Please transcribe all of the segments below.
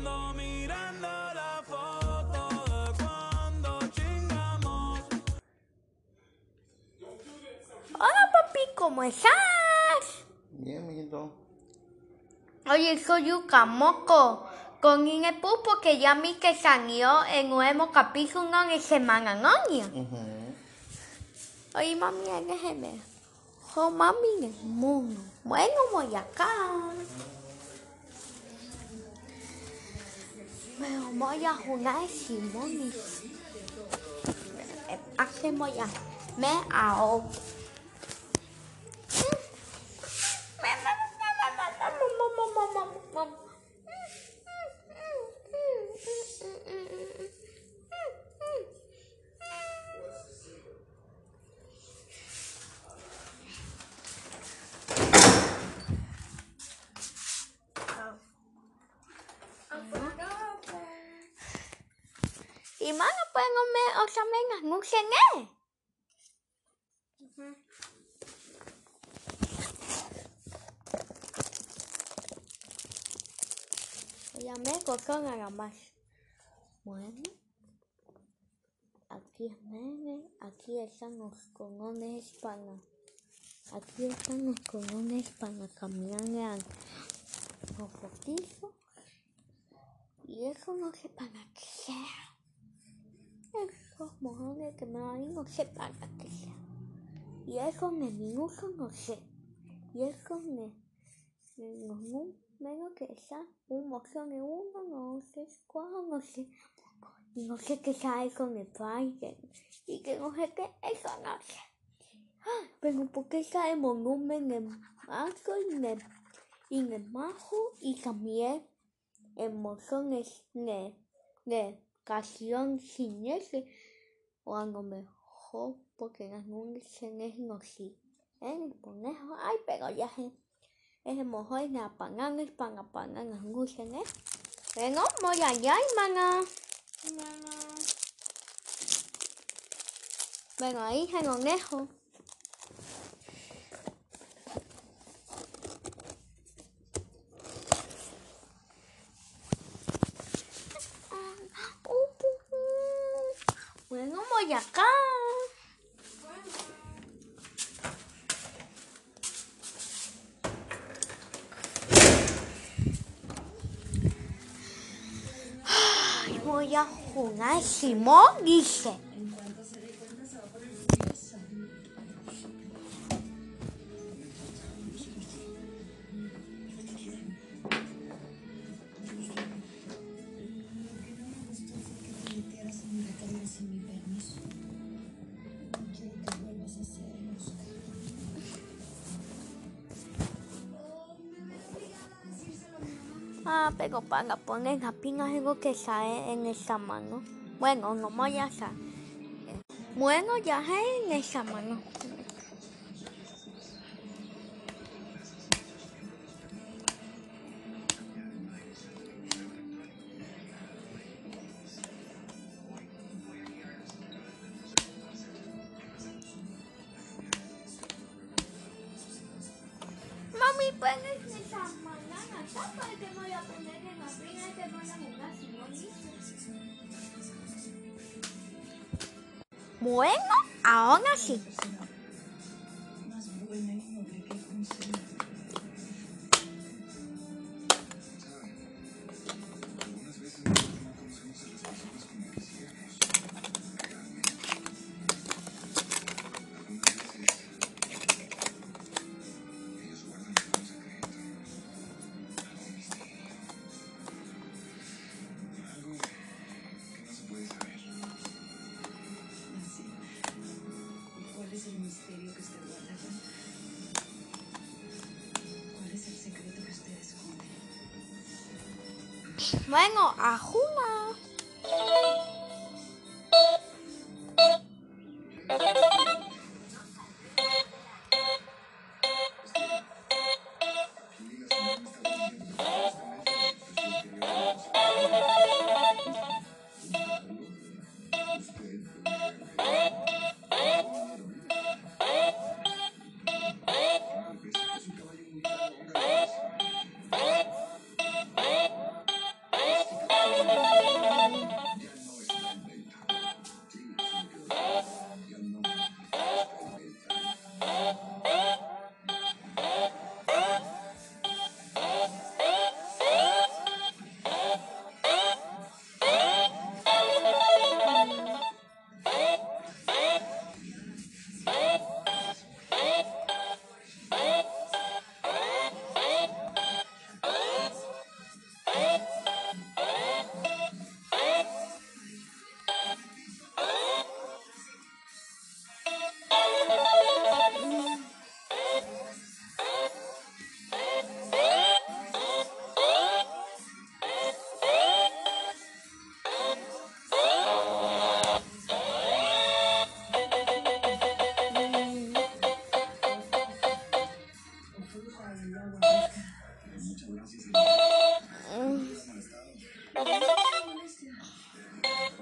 Ando mirando la foto de cuando chingamos. Hola papi, ¿cómo estás? Bien, mijito. Oye, soy Yuka Moco con Inepu porque ya vi que salió el nuevo capítulo de Semana Noña. Ujú. Oye, mami, déjeme. Oh, mami, el mundo. Bueno, voy acá. Pero voy a jugar Simón. Hacemos ya. Me ahogo. Y mana pueden me o sea sé qué. Ya me costó nada más. Bueno. Aquí es Mene, aquí están los conones para... Aquí están los conones para caminar los poquito. Y eso no sé para qué sea. Esos mojones que me van no sé para qué sea. Y eso me minuto no sé. Y eso me... No, menos que sea un moción de uno, no sé cuál, no sé. Y no sé qué sea eso de Biden. Y que no sé qué, eso no sé. Ah, Pero ¿por qué el volumen de mazo y de, y de majo? Y también emociones de, de canción sin ese. O a lo mejor porque las nubes no sí. El conejo, ay, pero ya es es mejor la panana es para apagar las luces, ¿eh? Pero voy allá, hermana. Bueno, ahí se lo dejo. Bueno, voy acá. Ay, voy a jugar Simón, dice. Ah, pero para poner la pina algo que sale en esa mano. Bueno, no voy a hacer. Bueno, ya es en esa mano. Bueno, ahora sí. ¿Cuál es Bueno, ajuna. Yo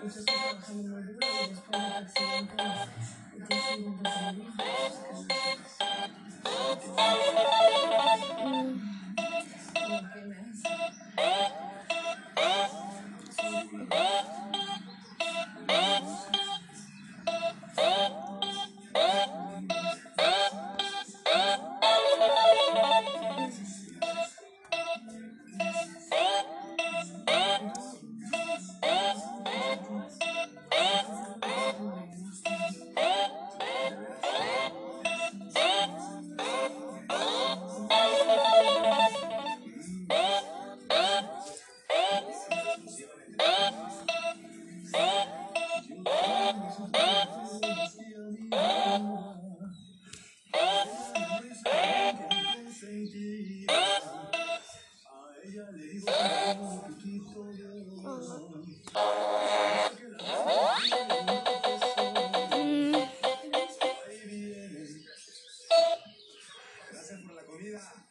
Thank you. Cualquier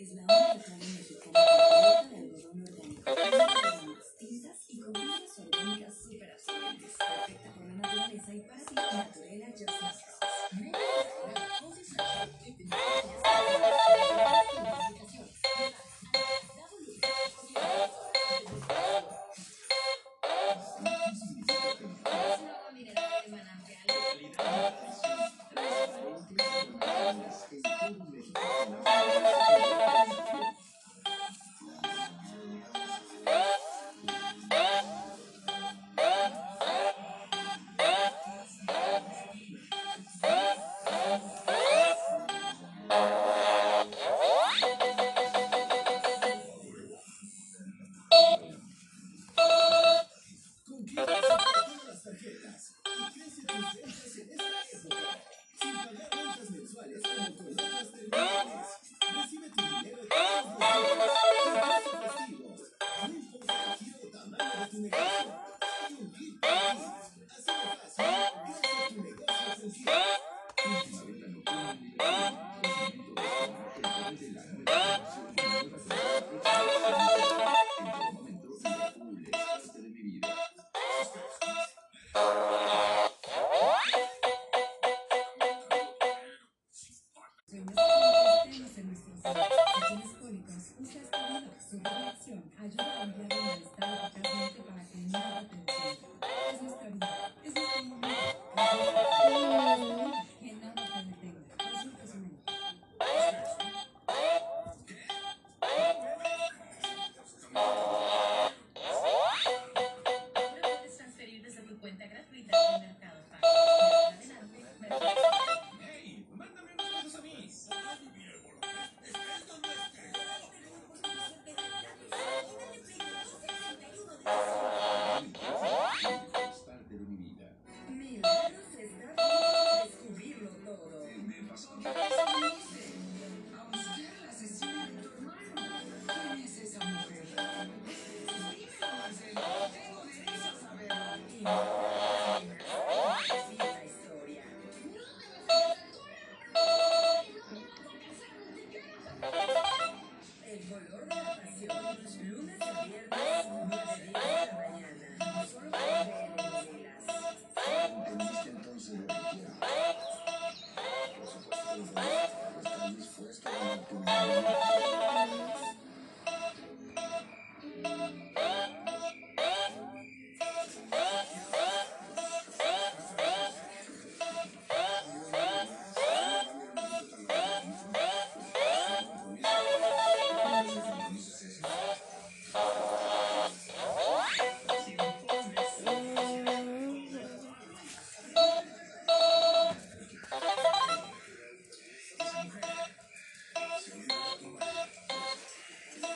Sustentables es Thank you.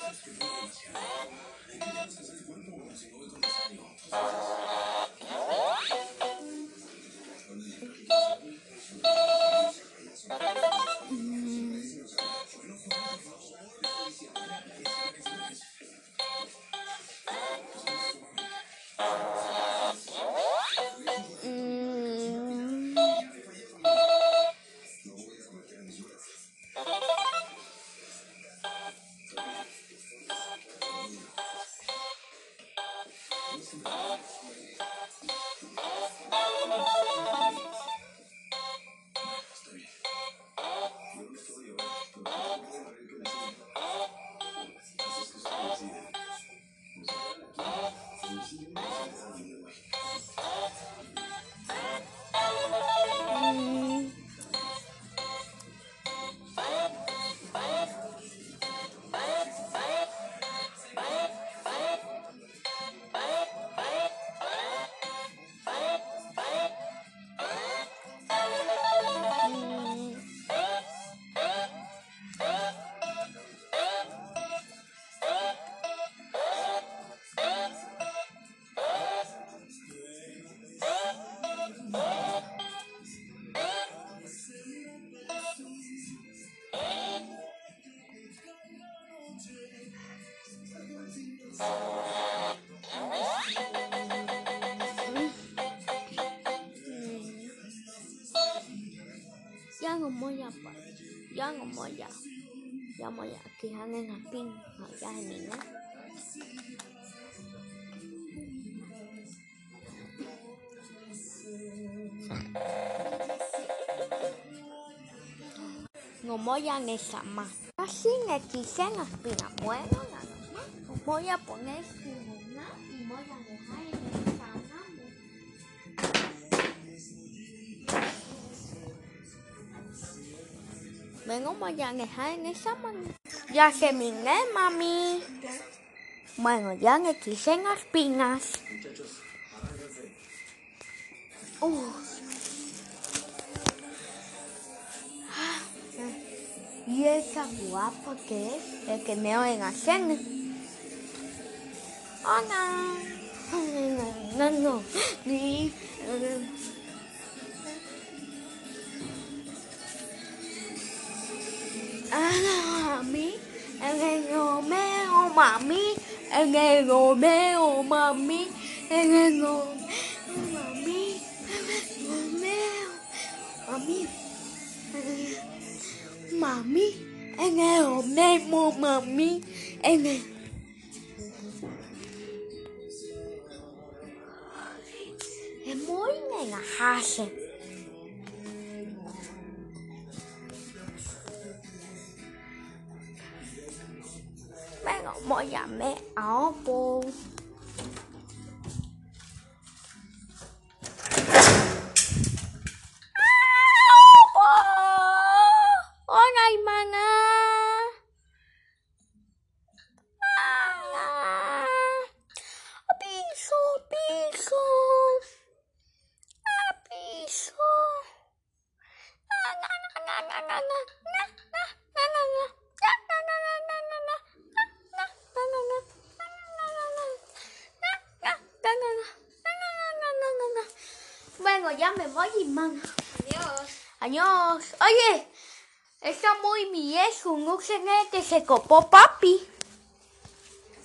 Gracias. Jango moya pues. pa. Jango moya. Ya moya ki hanen hapin ha ya nina. Ngomoya ne sama. Así ne quise en las pinamuelas. Voy a poner pues, Vengo, voy a dejar en esa mano. Ya terminé, mami. Bueno, ya me quise en las pinas. Uh. Y esa guapa que es, el que me oyen hacer. Hola. No, no, no. mami, em nghe ngô mê ô mami, em nghe ngô mê ô mami, em nghe ngô mami, ngô mê mami, mami, em nghe ngô mê ô mami, em nghe em mỗi ngày là hai sen bạn ngọc mỗi nhà mẹ áo bông Bueno, ya me voy, hermana. Adiós. Adiós. Oye, está muy viejo, no sé que se copó papi.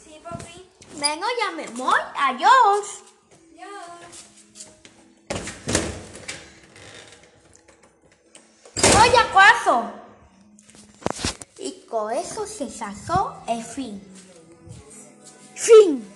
Sí, papi. Vengo, ya me voy. Adiós. Adiós. Voy a cuarto. Y con eso se sazó el fin. Fin.